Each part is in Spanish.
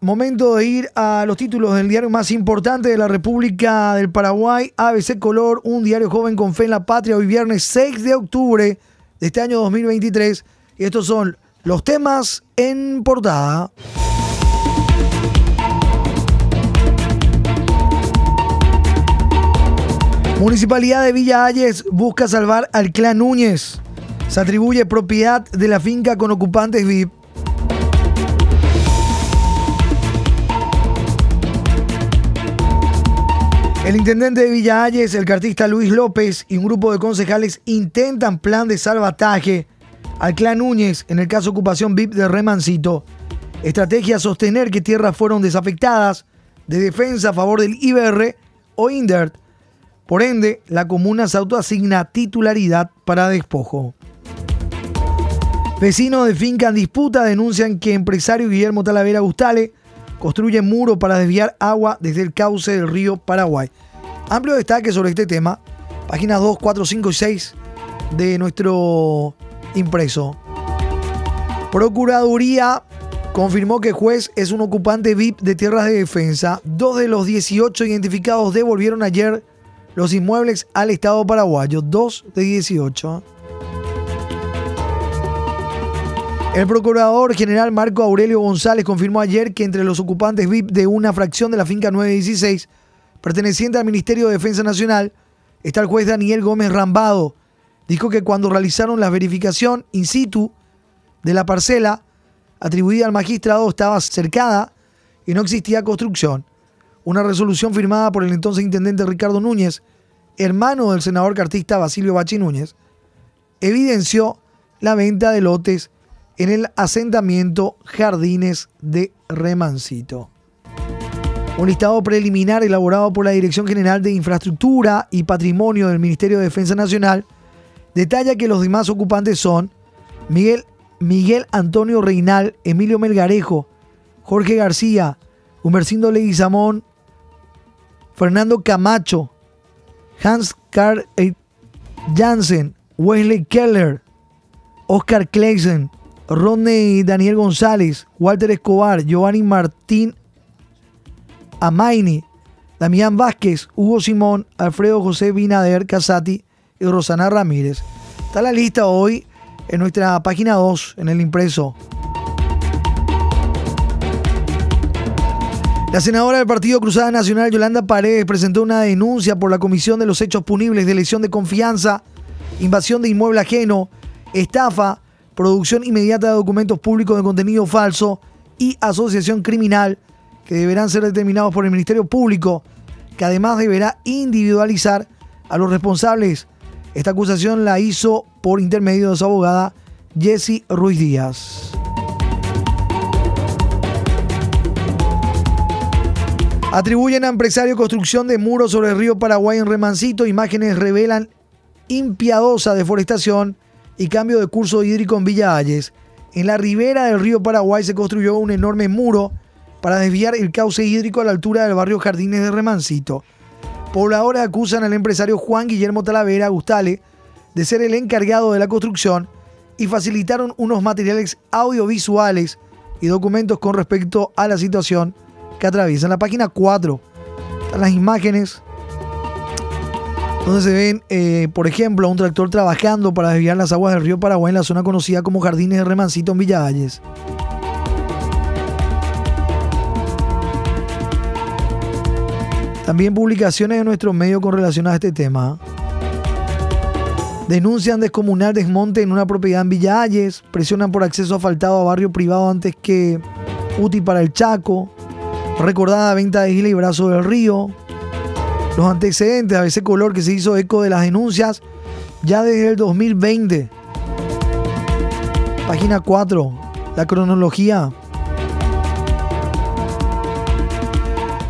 momento de ir a los títulos del diario más importante de la República del Paraguay, ABC Color, un diario joven con fe en la patria, hoy viernes 6 de octubre de este año 2023. Y estos son los temas en portada. Municipalidad de Villa Ayes busca salvar al clan Núñez. Se atribuye propiedad de la finca con ocupantes VIP. El intendente de Villa Ayes, el cartista Luis López y un grupo de concejales intentan plan de salvataje al clan Núñez en el caso ocupación VIP de Remancito. Estrategia sostener que tierras fueron desafectadas de defensa a favor del IBR o INDERT por ende, la comuna se autoasigna titularidad para despojo. Vecinos de finca en disputa denuncian que empresario Guillermo Talavera Gustale construye muro para desviar agua desde el cauce del río Paraguay. Amplio destaque sobre este tema, páginas 2, 4, 5 y 6 de nuestro impreso. Procuraduría confirmó que juez es un ocupante VIP de tierras de defensa. Dos de los 18 identificados devolvieron ayer los inmuebles al Estado paraguayo, 2 de 18. El procurador general Marco Aurelio González confirmó ayer que entre los ocupantes VIP de una fracción de la finca 916, perteneciente al Ministerio de Defensa Nacional, está el juez Daniel Gómez Rambado. Dijo que cuando realizaron la verificación in situ de la parcela atribuida al magistrado estaba cercada y no existía construcción una resolución firmada por el entonces intendente Ricardo Núñez, hermano del senador cartista Basilio Bachi Núñez, evidenció la venta de lotes en el asentamiento Jardines de Remancito. Un listado preliminar elaborado por la Dirección General de Infraestructura y Patrimonio del Ministerio de Defensa Nacional detalla que los demás ocupantes son Miguel, Miguel Antonio Reinal, Emilio Melgarejo, Jorge García, Humercindo Leguizamón, Fernando Camacho, Hans Karl Jansen, Wesley Keller, Oscar Kleisen, Rodney Daniel González, Walter Escobar, Giovanni Martín Amaini, Damián Vázquez, Hugo Simón, Alfredo José Binader Casati y Rosana Ramírez. Está la lista hoy en nuestra página 2, en el impreso. La senadora del Partido Cruzada Nacional, Yolanda Paredes, presentó una denuncia por la comisión de los hechos punibles de lesión de confianza, invasión de inmueble ajeno, estafa, producción inmediata de documentos públicos de contenido falso y asociación criminal que deberán ser determinados por el Ministerio Público, que además deberá individualizar a los responsables. Esta acusación la hizo por intermedio de su abogada Jessie Ruiz Díaz. Atribuyen a empresario construcción de muros sobre el río Paraguay en Remancito. Imágenes revelan impiadosa deforestación y cambio de curso hídrico en Villa Ayes. En la ribera del río Paraguay se construyó un enorme muro para desviar el cauce hídrico a la altura del barrio Jardines de Remancito. Pobladores acusan al empresario Juan Guillermo Talavera Gustale de ser el encargado de la construcción y facilitaron unos materiales audiovisuales y documentos con respecto a la situación que atraviesan la página 4. Están las imágenes donde se ven, eh, por ejemplo, a un tractor trabajando para desviar las aguas del río Paraguay en la zona conocida como Jardines de Remancito en Villalles. También publicaciones de nuestro medio con relación a este tema. Denuncian descomunal desmonte en una propiedad en Villalles. Presionan por acceso asfaltado a barrio privado antes que útil para el Chaco recordada venta de Isla y Brazo del Río, los antecedentes a ese color que se hizo eco de las denuncias ya desde el 2020. Página 4, la cronología.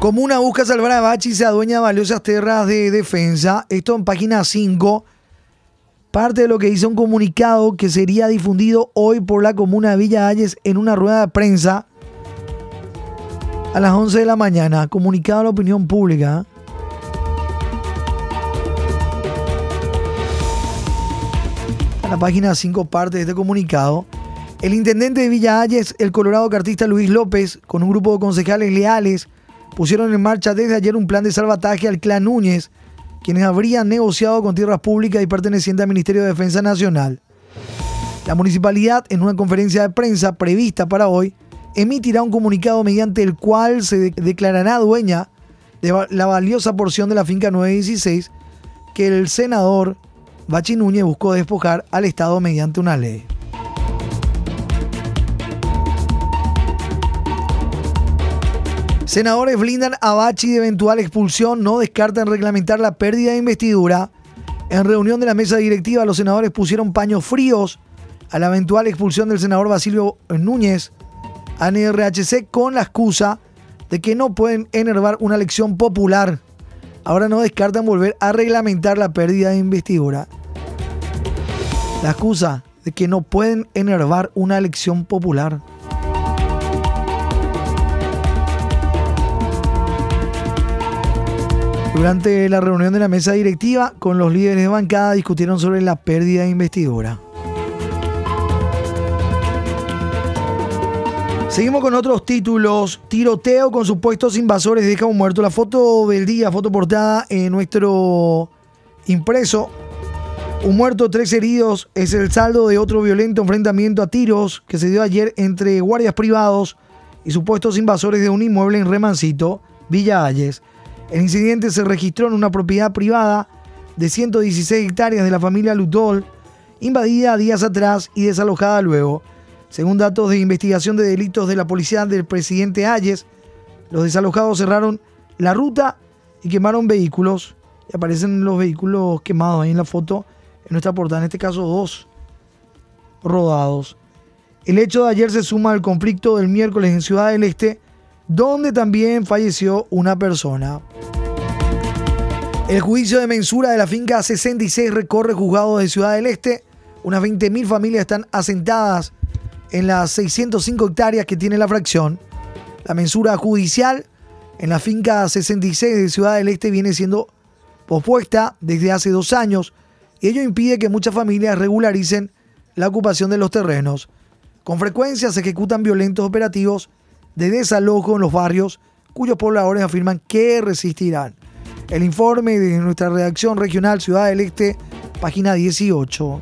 Comuna busca salvar a Bachi y se adueña de valiosas tierras de defensa. Esto en página 5. Parte de lo que hizo un comunicado que sería difundido hoy por la comuna de Villa Ayes en una rueda de prensa a las 11 de la mañana, comunicado a la opinión pública. La página 5 parte de este comunicado. El intendente de Villa Ayes, el colorado cartista Luis López, con un grupo de concejales leales, pusieron en marcha desde ayer un plan de salvataje al clan Núñez, quienes habrían negociado con tierras públicas y pertenecientes al Ministerio de Defensa Nacional. La municipalidad, en una conferencia de prensa prevista para hoy, emitirá un comunicado mediante el cual se declarará dueña de la valiosa porción de la finca 916 que el senador Bachi Núñez buscó despojar al Estado mediante una ley. Senadores blindan a Bachi de eventual expulsión, no descartan reglamentar la pérdida de investidura. En reunión de la mesa directiva, los senadores pusieron paños fríos a la eventual expulsión del senador Basilio Núñez a NRHC con la excusa de que no pueden enervar una elección popular. Ahora no descartan volver a reglamentar la pérdida de investidura. La excusa de que no pueden enervar una elección popular. Durante la reunión de la mesa directiva, con los líderes de bancada discutieron sobre la pérdida de investidura. Seguimos con otros títulos. Tiroteo con supuestos invasores deja un muerto. La foto del día, foto portada en nuestro impreso. Un muerto, tres heridos. Es el saldo de otro violento enfrentamiento a tiros que se dio ayer entre guardias privados y supuestos invasores de un inmueble en Remancito, Villa Ayes. El incidente se registró en una propiedad privada de 116 hectáreas de la familia Lutol, invadida días atrás y desalojada luego. Según datos de investigación de delitos de la policía del presidente Ayes, los desalojados cerraron la ruta y quemaron vehículos. Y aparecen los vehículos quemados ahí en la foto, en nuestra portada, en este caso dos rodados. El hecho de ayer se suma al conflicto del miércoles en Ciudad del Este, donde también falleció una persona. El juicio de mensura de la finca 66 recorre juzgados de Ciudad del Este. Unas 20.000 familias están asentadas en las 605 hectáreas que tiene la fracción. La mensura judicial en la finca 66 de Ciudad del Este viene siendo pospuesta desde hace dos años y ello impide que muchas familias regularicen la ocupación de los terrenos. Con frecuencia se ejecutan violentos operativos de desalojo en los barrios cuyos pobladores afirman que resistirán. El informe de nuestra redacción regional Ciudad del Este, página 18.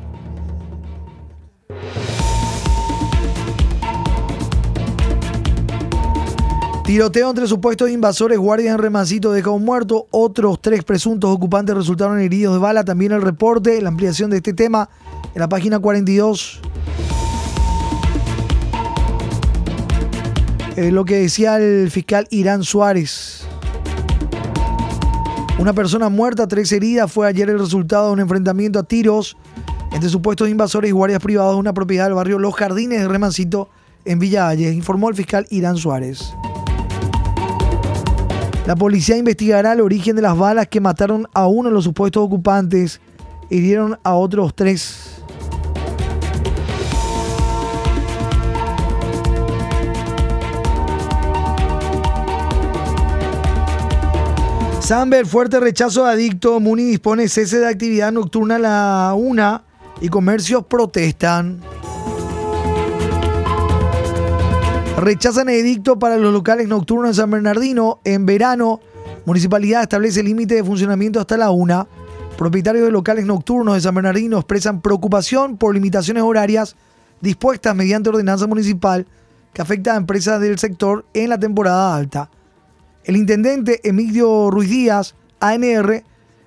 Tiroteo entre supuestos invasores, guardias en Remancito deja un muerto. Otros tres presuntos ocupantes resultaron heridos de bala. También el reporte, la ampliación de este tema en la página 42. Eh, lo que decía el fiscal Irán Suárez. Una persona muerta, tres heridas, fue ayer el resultado de un enfrentamiento a tiros entre supuestos invasores y guardias privados de una propiedad del barrio Los Jardines de Remancito en Villa informó el fiscal Irán Suárez. La policía investigará el origen de las balas que mataron a uno de los supuestos ocupantes y hirieron a otros tres. Samber, fuerte rechazo de adicto. Muni dispone cese de actividad nocturna a la una y comercios protestan. Rechazan edicto para los locales nocturnos en San Bernardino. En verano, municipalidad establece límite de funcionamiento hasta la una. Propietarios de locales nocturnos de San Bernardino expresan preocupación por limitaciones horarias dispuestas mediante ordenanza municipal que afecta a empresas del sector en la temporada alta. El intendente Emilio Ruiz Díaz, ANR,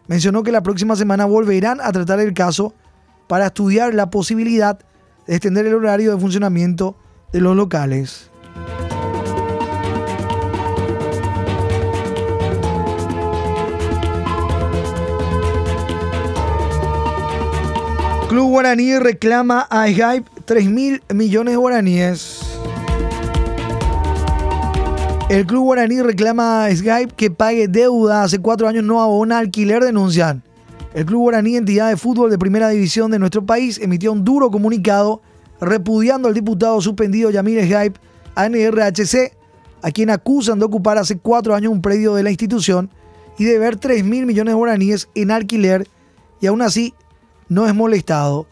mencionó que la próxima semana volverán a tratar el caso para estudiar la posibilidad de extender el horario de funcionamiento de los locales. Club Guaraní reclama a Skype 3 mil millones de guaraníes. El club guaraní reclama a Skype que pague deuda. Hace cuatro años no abona alquiler, denuncian. El club guaraní, entidad de fútbol de primera división de nuestro país, emitió un duro comunicado repudiando al diputado suspendido Yamir Skype a a quien acusan de ocupar hace cuatro años un predio de la institución y de ver 3 mil millones de guaraníes en alquiler y aún así no es molestado.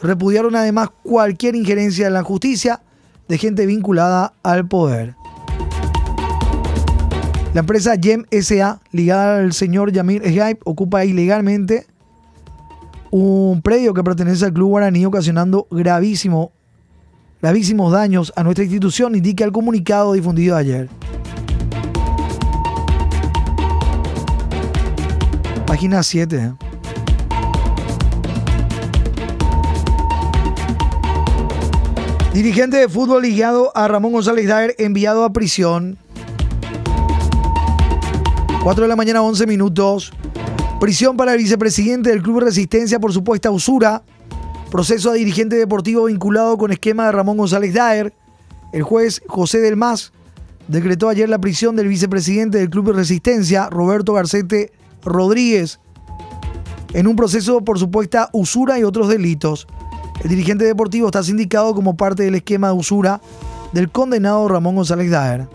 Repudiaron además cualquier injerencia en la justicia de gente vinculada al poder. La empresa Yem SA, ligada al señor Yamir Shype, ocupa ilegalmente un predio que pertenece al Club Guaraní, ocasionando gravísimo, gravísimos daños a nuestra institución, indica el comunicado difundido ayer. Página 7. Dirigente de fútbol ligado a Ramón González Daer enviado a prisión. 4 de la mañana, 11 minutos. Prisión para el vicepresidente del Club Resistencia por supuesta usura. Proceso a dirigente deportivo vinculado con esquema de Ramón González Daer. El juez José del Mas decretó ayer la prisión del vicepresidente del Club Resistencia, Roberto Garcete Rodríguez, en un proceso por supuesta usura y otros delitos. El dirigente deportivo está sindicado como parte del esquema de usura del condenado Ramón González Daer.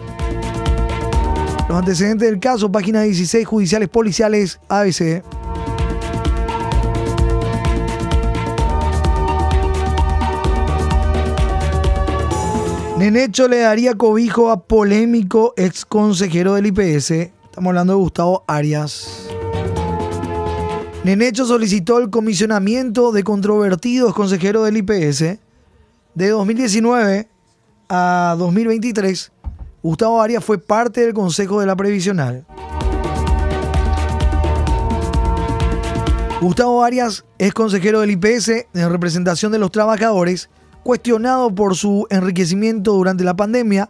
Los antecedentes del caso, página 16, judiciales policiales ABC. Nenecho le daría cobijo a polémico ex consejero del IPS. Estamos hablando de Gustavo Arias. Nenecho solicitó el comisionamiento de controvertidos consejeros del IPS de 2019 a 2023. Gustavo Arias fue parte del Consejo de la Previsional. Gustavo Arias es consejero del IPS en representación de los trabajadores, cuestionado por su enriquecimiento durante la pandemia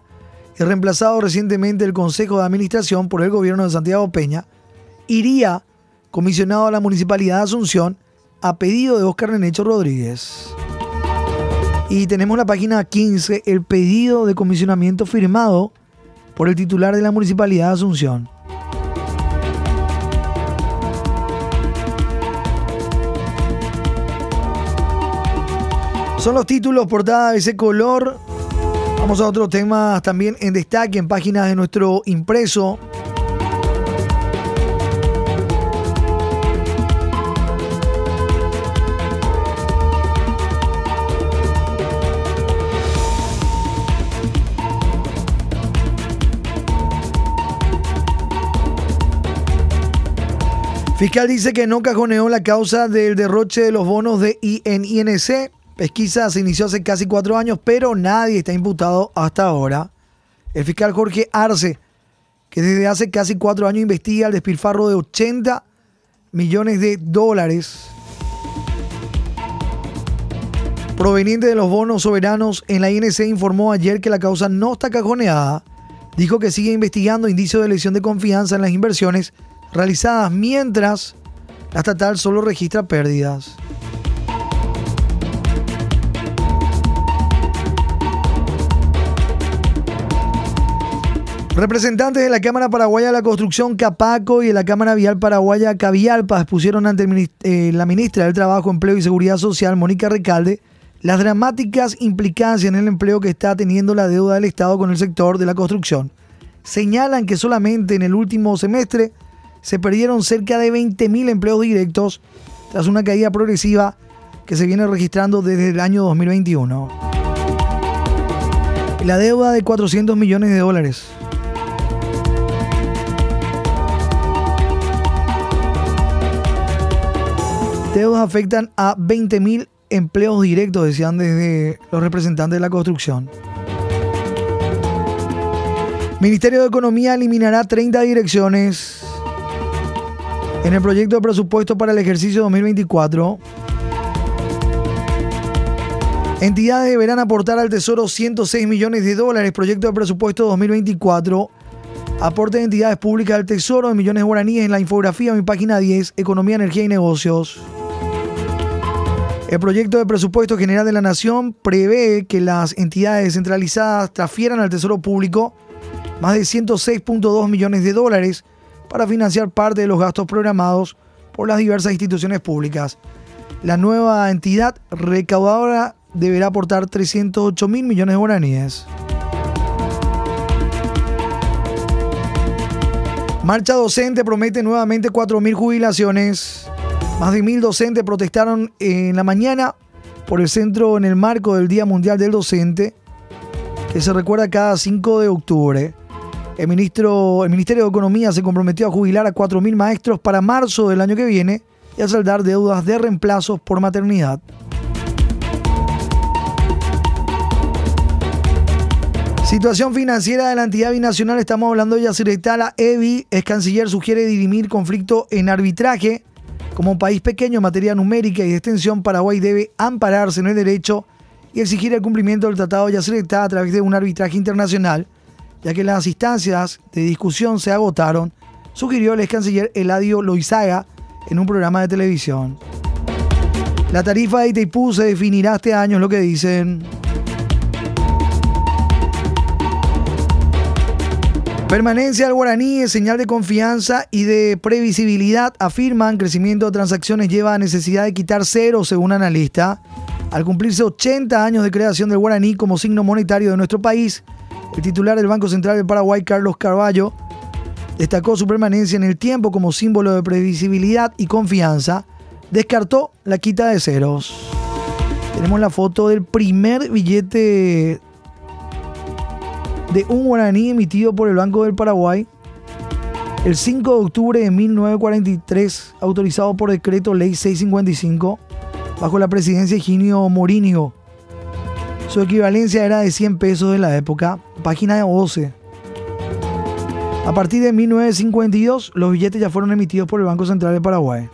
y reemplazado recientemente el Consejo de Administración por el gobierno de Santiago Peña, iría comisionado a la Municipalidad de Asunción a pedido de Oscar Nenecho Rodríguez. Y tenemos la página 15, el pedido de comisionamiento firmado por el titular de la Municipalidad de Asunción. Son los títulos, portada de ese color. Vamos a otros temas también en destaque en páginas de nuestro impreso. Fiscal dice que no cajoneó la causa del derroche de los bonos de INC. Pesquisa se inició hace casi cuatro años, pero nadie está imputado hasta ahora. El fiscal Jorge Arce, que desde hace casi cuatro años investiga el despilfarro de 80 millones de dólares proveniente de los bonos soberanos en la INC, informó ayer que la causa no está cajoneada. Dijo que sigue investigando indicios de lesión de confianza en las inversiones realizadas mientras la estatal solo registra pérdidas. Representantes de la Cámara Paraguaya de la Construcción Capaco y de la Cámara Vial Paraguaya Cavialpa expusieron ante eh, la ministra del Trabajo, Empleo y Seguridad Social, Mónica Recalde, las dramáticas implicancias en el empleo que está teniendo la deuda del Estado con el sector de la construcción. Señalan que solamente en el último semestre se perdieron cerca de 20.000 empleos directos tras una caída progresiva que se viene registrando desde el año 2021. La deuda de 400 millones de dólares. Deudas afectan a 20.000 empleos directos, decían desde los representantes de la construcción. Ministerio de Economía eliminará 30 direcciones en el proyecto de presupuesto para el ejercicio 2024, entidades deberán aportar al Tesoro 106 millones de dólares. Proyecto de presupuesto 2024. Aporte de entidades públicas al Tesoro de millones de guaraníes en la infografía en mi página 10, Economía, Energía y Negocios. El proyecto de presupuesto general de la Nación prevé que las entidades descentralizadas transfieran al Tesoro Público más de 106.2 millones de dólares para financiar parte de los gastos programados por las diversas instituciones públicas. La nueva entidad recaudadora deberá aportar 308 mil millones de guaraníes. Marcha docente promete nuevamente 4.000 jubilaciones. Más de mil docentes protestaron en la mañana por el centro en el marco del Día Mundial del Docente, que se recuerda cada 5 de octubre. El, ministro, el Ministerio de Economía se comprometió a jubilar a 4.000 maestros para marzo del año que viene y a saldar deudas de reemplazos por maternidad. Situación financiera de la entidad binacional, estamos hablando de Yacyretá, la EBI, ex canciller sugiere dirimir conflicto en arbitraje. Como país pequeño en materia numérica y de extensión, Paraguay debe ampararse en el derecho y exigir el cumplimiento del Tratado de Yacyretá a través de un arbitraje internacional, ya que las instancias de discusión se agotaron, sugirió el ex canciller Eladio Loizaga en un programa de televisión. La tarifa de Itaipú se definirá este año, es lo que dicen. Permanencia al guaraní es señal de confianza y de previsibilidad, afirman. Crecimiento de transacciones lleva a necesidad de quitar cero, según analista. Al cumplirse 80 años de creación del guaraní como signo monetario de nuestro país, el titular del Banco Central del Paraguay, Carlos Carballo, destacó su permanencia en el tiempo como símbolo de previsibilidad y confianza. Descartó la quita de ceros. Tenemos la foto del primer billete de un guaraní emitido por el Banco del Paraguay el 5 de octubre de 1943, autorizado por decreto ley 655, bajo la presidencia de Ginio Morinio. Su equivalencia era de 100 pesos de la época, página 12. A partir de 1952, los billetes ya fueron emitidos por el Banco Central de Paraguay.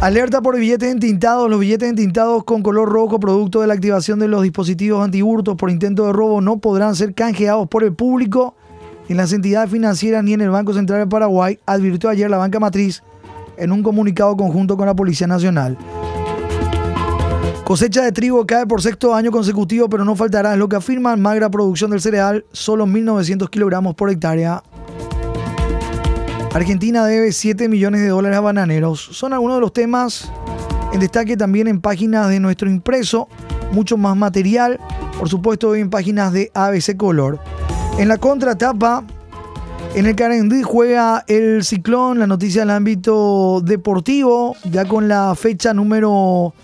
Alerta por billetes entintados. Los billetes entintados con color rojo, producto de la activación de los dispositivos antihurtos por intento de robo, no podrán ser canjeados por el público en las entidades financieras ni en el Banco Central de Paraguay, advirtió ayer la banca matriz en un comunicado conjunto con la Policía Nacional. Cosecha de trigo cae por sexto año consecutivo, pero no faltará, es lo que afirman. Magra producción del cereal, solo 1.900 kilogramos por hectárea. Argentina debe 7 millones de dólares a bananeros. Son algunos de los temas en destaque también en páginas de nuestro impreso. Mucho más material, por supuesto, en páginas de ABC Color. En la contratapa, en el Carendí juega el Ciclón, la noticia del ámbito deportivo, ya con la fecha número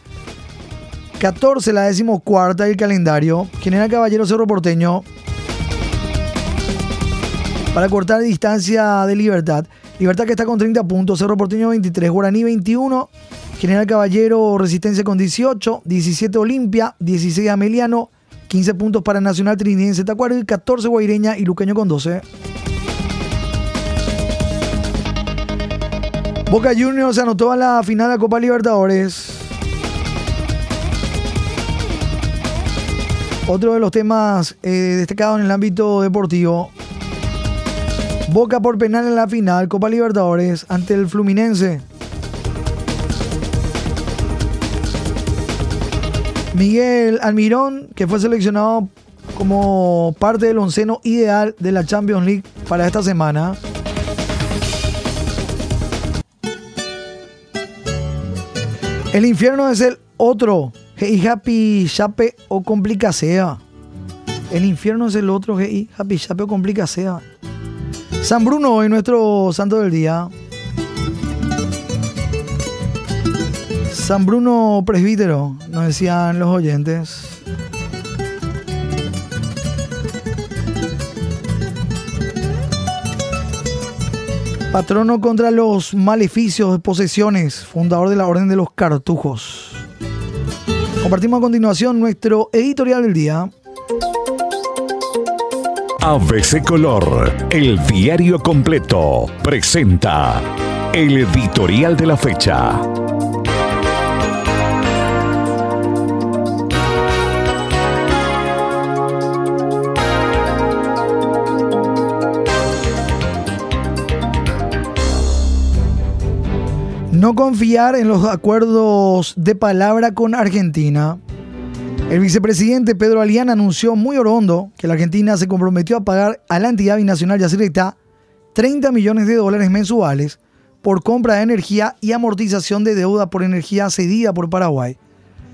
14, la decimocuarta del calendario. General Caballero Cerro Porteño para cortar distancia de Libertad. Libertad que está con 30 puntos, Cerro Porteño 23, Guaraní 21, General Caballero Resistencia con 18, 17 Olimpia, 16 Ameliano, 15 puntos para Nacional Trinidense Tacuaro y 14 Guaireña y Luqueño con 12. Boca Juniors anotó a la final de la Copa Libertadores. Otro de los temas eh, destacados en el ámbito deportivo. Boca por penal en la final, Copa Libertadores, ante el Fluminense. Miguel Almirón, que fue seleccionado como parte del onceno ideal de la Champions League para esta semana. El infierno es el otro. Hey, happy, chape o complica sea. El infierno es el otro. Hey, happy, chape o complica sea. San Bruno hoy nuestro santo del día. San Bruno presbítero, nos decían los oyentes. Patrono contra los maleficios de posesiones, fundador de la Orden de los Cartujos. Compartimos a continuación nuestro editorial del día. ABC Color, el diario completo, presenta el editorial de la fecha. No confiar en los acuerdos de palabra con Argentina. El vicepresidente Pedro Alián anunció muy orondo que la Argentina se comprometió a pagar a la entidad binacional Yacyretá 30 millones de dólares mensuales por compra de energía y amortización de deuda por energía cedida por Paraguay.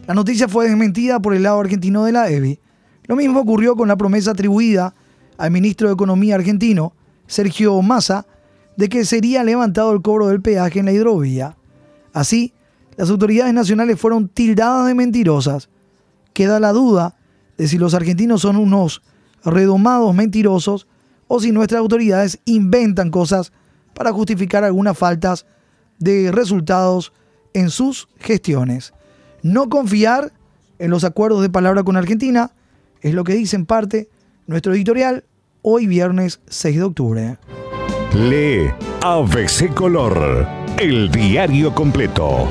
La noticia fue desmentida por el lado argentino de la EBI. Lo mismo ocurrió con la promesa atribuida al ministro de Economía argentino Sergio Massa de que sería levantado el cobro del peaje en la hidrovía. Así, las autoridades nacionales fueron tildadas de mentirosas. Queda la duda de si los argentinos son unos redomados mentirosos o si nuestras autoridades inventan cosas para justificar algunas faltas de resultados en sus gestiones. No confiar en los acuerdos de palabra con Argentina es lo que dice en parte nuestro editorial hoy viernes 6 de octubre. Lee ABC Color, el diario completo.